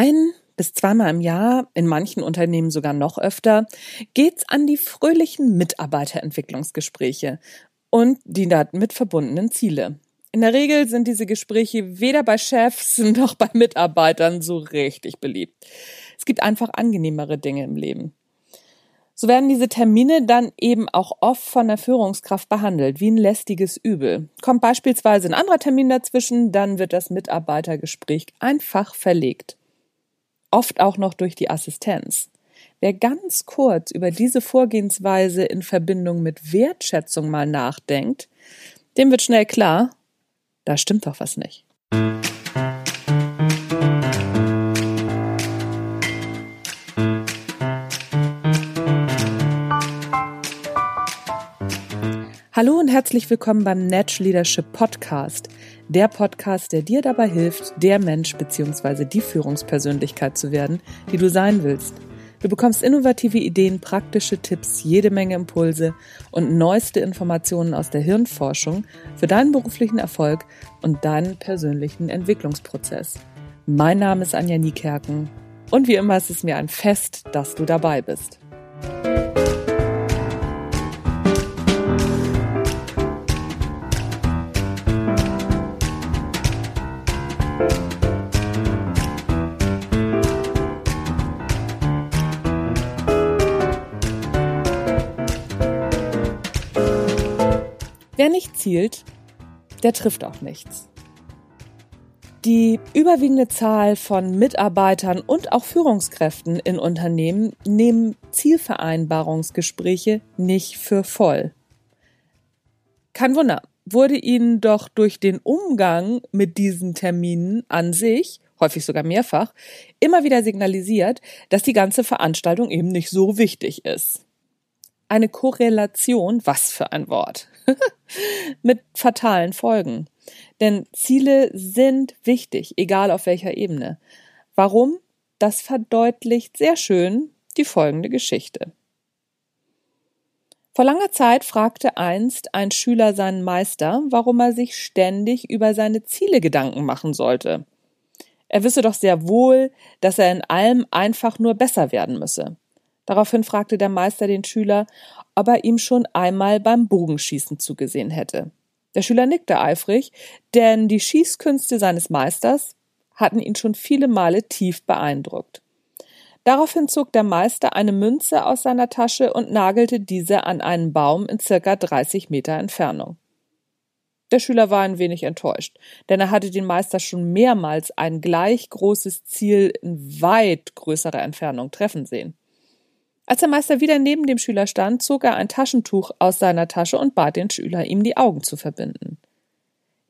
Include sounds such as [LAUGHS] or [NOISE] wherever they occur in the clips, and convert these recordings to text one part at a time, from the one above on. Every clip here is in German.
Ein bis zweimal im Jahr, in manchen Unternehmen sogar noch öfter, geht's an die fröhlichen Mitarbeiterentwicklungsgespräche und die damit verbundenen Ziele. In der Regel sind diese Gespräche weder bei Chefs [LAUGHS] noch bei Mitarbeitern so richtig beliebt. Es gibt einfach angenehmere Dinge im Leben. So werden diese Termine dann eben auch oft von der Führungskraft behandelt, wie ein lästiges Übel. Kommt beispielsweise ein anderer Termin dazwischen, dann wird das Mitarbeitergespräch einfach verlegt. Oft auch noch durch die Assistenz. Wer ganz kurz über diese Vorgehensweise in Verbindung mit Wertschätzung mal nachdenkt, dem wird schnell klar, da stimmt doch was nicht. Hallo und herzlich willkommen beim Natch Leadership Podcast. Der Podcast, der dir dabei hilft, der Mensch bzw. die Führungspersönlichkeit zu werden, die du sein willst. Du bekommst innovative Ideen, praktische Tipps, jede Menge Impulse und neueste Informationen aus der Hirnforschung für deinen beruflichen Erfolg und deinen persönlichen Entwicklungsprozess. Mein Name ist Anja Niekerken und wie immer ist es mir ein Fest, dass du dabei bist. Zielt, der trifft auch nichts. Die überwiegende Zahl von Mitarbeitern und auch Führungskräften in Unternehmen nehmen Zielvereinbarungsgespräche nicht für voll. Kein Wunder, wurde ihnen doch durch den Umgang mit diesen Terminen an sich, häufig sogar mehrfach, immer wieder signalisiert, dass die ganze Veranstaltung eben nicht so wichtig ist. Eine Korrelation, was für ein Wort. [LAUGHS] mit fatalen Folgen. Denn Ziele sind wichtig, egal auf welcher Ebene. Warum? Das verdeutlicht sehr schön die folgende Geschichte. Vor langer Zeit fragte einst ein Schüler seinen Meister, warum er sich ständig über seine Ziele Gedanken machen sollte. Er wisse doch sehr wohl, dass er in allem einfach nur besser werden müsse. Daraufhin fragte der Meister den Schüler, ob er ihm schon einmal beim Bogenschießen zugesehen hätte. Der Schüler nickte eifrig, denn die Schießkünste seines Meisters hatten ihn schon viele Male tief beeindruckt. Daraufhin zog der Meister eine Münze aus seiner Tasche und nagelte diese an einen Baum in circa 30 Meter Entfernung. Der Schüler war ein wenig enttäuscht, denn er hatte den Meister schon mehrmals ein gleich großes Ziel in weit größerer Entfernung treffen sehen. Als der Meister wieder neben dem Schüler stand, zog er ein Taschentuch aus seiner Tasche und bat den Schüler, ihm die Augen zu verbinden.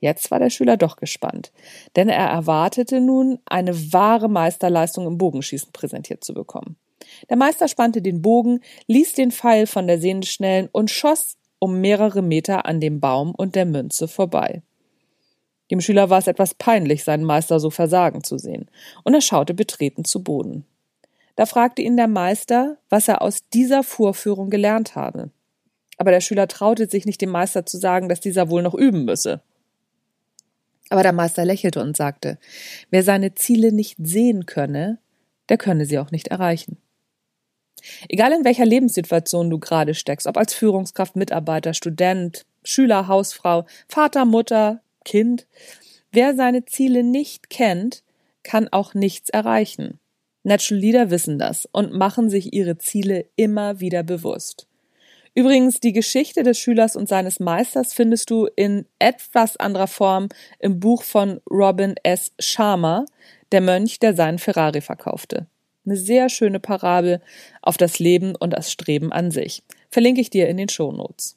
Jetzt war der Schüler doch gespannt, denn er erwartete nun, eine wahre Meisterleistung im Bogenschießen präsentiert zu bekommen. Der Meister spannte den Bogen, ließ den Pfeil von der Sehne schnellen und schoss um mehrere Meter an dem Baum und der Münze vorbei. Dem Schüler war es etwas peinlich, seinen Meister so versagen zu sehen, und er schaute betreten zu Boden. Da fragte ihn der Meister, was er aus dieser Vorführung gelernt habe. Aber der Schüler traute sich nicht dem Meister zu sagen, dass dieser wohl noch üben müsse. Aber der Meister lächelte und sagte, wer seine Ziele nicht sehen könne, der könne sie auch nicht erreichen. Egal in welcher Lebenssituation du gerade steckst, ob als Führungskraft, Mitarbeiter, Student, Schüler, Hausfrau, Vater, Mutter, Kind, wer seine Ziele nicht kennt, kann auch nichts erreichen. Natural Leader wissen das und machen sich ihre Ziele immer wieder bewusst. Übrigens, die Geschichte des Schülers und seines Meisters findest du in etwas anderer Form im Buch von Robin S. Sharma, der Mönch, der seinen Ferrari verkaufte. Eine sehr schöne Parabel auf das Leben und das Streben an sich. Verlinke ich dir in den Shownotes.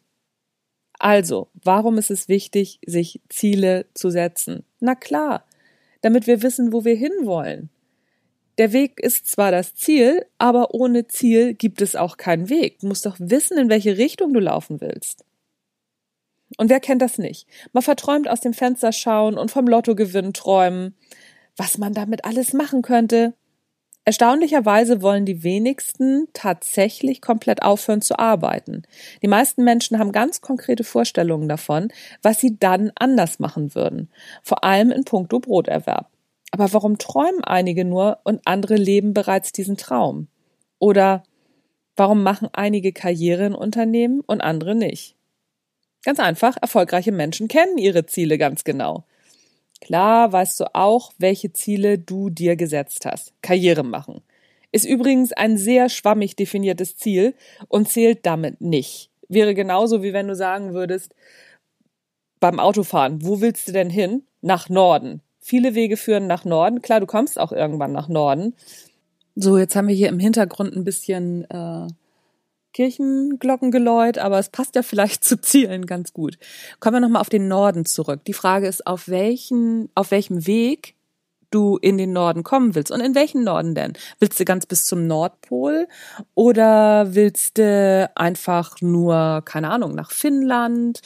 Also, warum ist es wichtig, sich Ziele zu setzen? Na klar, damit wir wissen, wo wir hinwollen. Der Weg ist zwar das Ziel, aber ohne Ziel gibt es auch keinen Weg. Du musst doch wissen, in welche Richtung du laufen willst. Und wer kennt das nicht? Man verträumt aus dem Fenster schauen und vom Lottogewinn träumen, was man damit alles machen könnte. Erstaunlicherweise wollen die wenigsten tatsächlich komplett aufhören zu arbeiten. Die meisten Menschen haben ganz konkrete Vorstellungen davon, was sie dann anders machen würden, vor allem in puncto Broterwerb. Aber warum träumen einige nur und andere leben bereits diesen Traum? Oder warum machen einige Karriere in Unternehmen und andere nicht? Ganz einfach, erfolgreiche Menschen kennen ihre Ziele ganz genau. Klar weißt du auch, welche Ziele du dir gesetzt hast. Karriere machen. Ist übrigens ein sehr schwammig definiertes Ziel und zählt damit nicht. Wäre genauso wie wenn du sagen würdest, beim Autofahren, wo willst du denn hin? Nach Norden. Viele Wege führen nach Norden. Klar, du kommst auch irgendwann nach Norden. So, jetzt haben wir hier im Hintergrund ein bisschen äh, Kirchenglockengeläut, aber es passt ja vielleicht [LAUGHS] zu Zielen ganz gut. Kommen wir nochmal auf den Norden zurück. Die Frage ist, auf welchen, auf welchem Weg du in den Norden kommen willst. Und in welchen Norden denn? Willst du ganz bis zum Nordpol oder willst du einfach nur, keine Ahnung, nach Finnland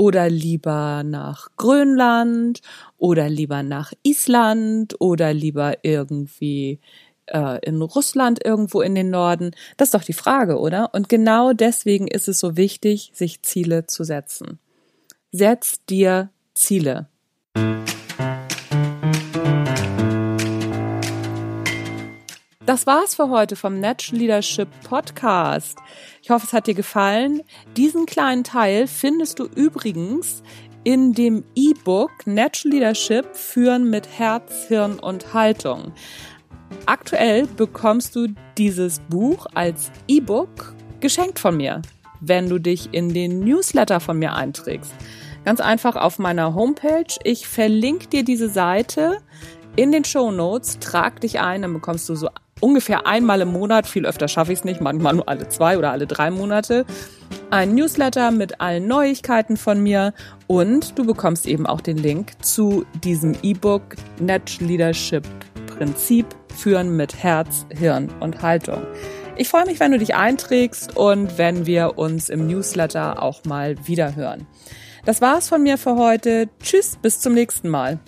oder lieber nach Grönland oder lieber nach Island oder lieber irgendwie äh, in Russland irgendwo in den Norden? Das ist doch die Frage, oder? Und genau deswegen ist es so wichtig, sich Ziele zu setzen. Setz dir Ziele. Das war's für heute vom Natural Leadership Podcast. Ich hoffe, es hat dir gefallen. Diesen kleinen Teil findest du übrigens in dem E-Book Natural Leadership Führen mit Herz, Hirn und Haltung. Aktuell bekommst du dieses Buch als E-Book geschenkt von mir, wenn du dich in den Newsletter von mir einträgst. Ganz einfach auf meiner Homepage. Ich verlinke dir diese Seite in den Show Notes. Trag dich ein, dann bekommst du so ungefähr einmal im Monat, viel öfter schaffe ich es nicht, manchmal nur alle zwei oder alle drei Monate, ein Newsletter mit allen Neuigkeiten von mir und du bekommst eben auch den Link zu diesem E-Book Net Leadership Prinzip führen mit Herz, Hirn und Haltung. Ich freue mich, wenn du dich einträgst und wenn wir uns im Newsletter auch mal wiederhören. Das war's von mir für heute. Tschüss, bis zum nächsten Mal.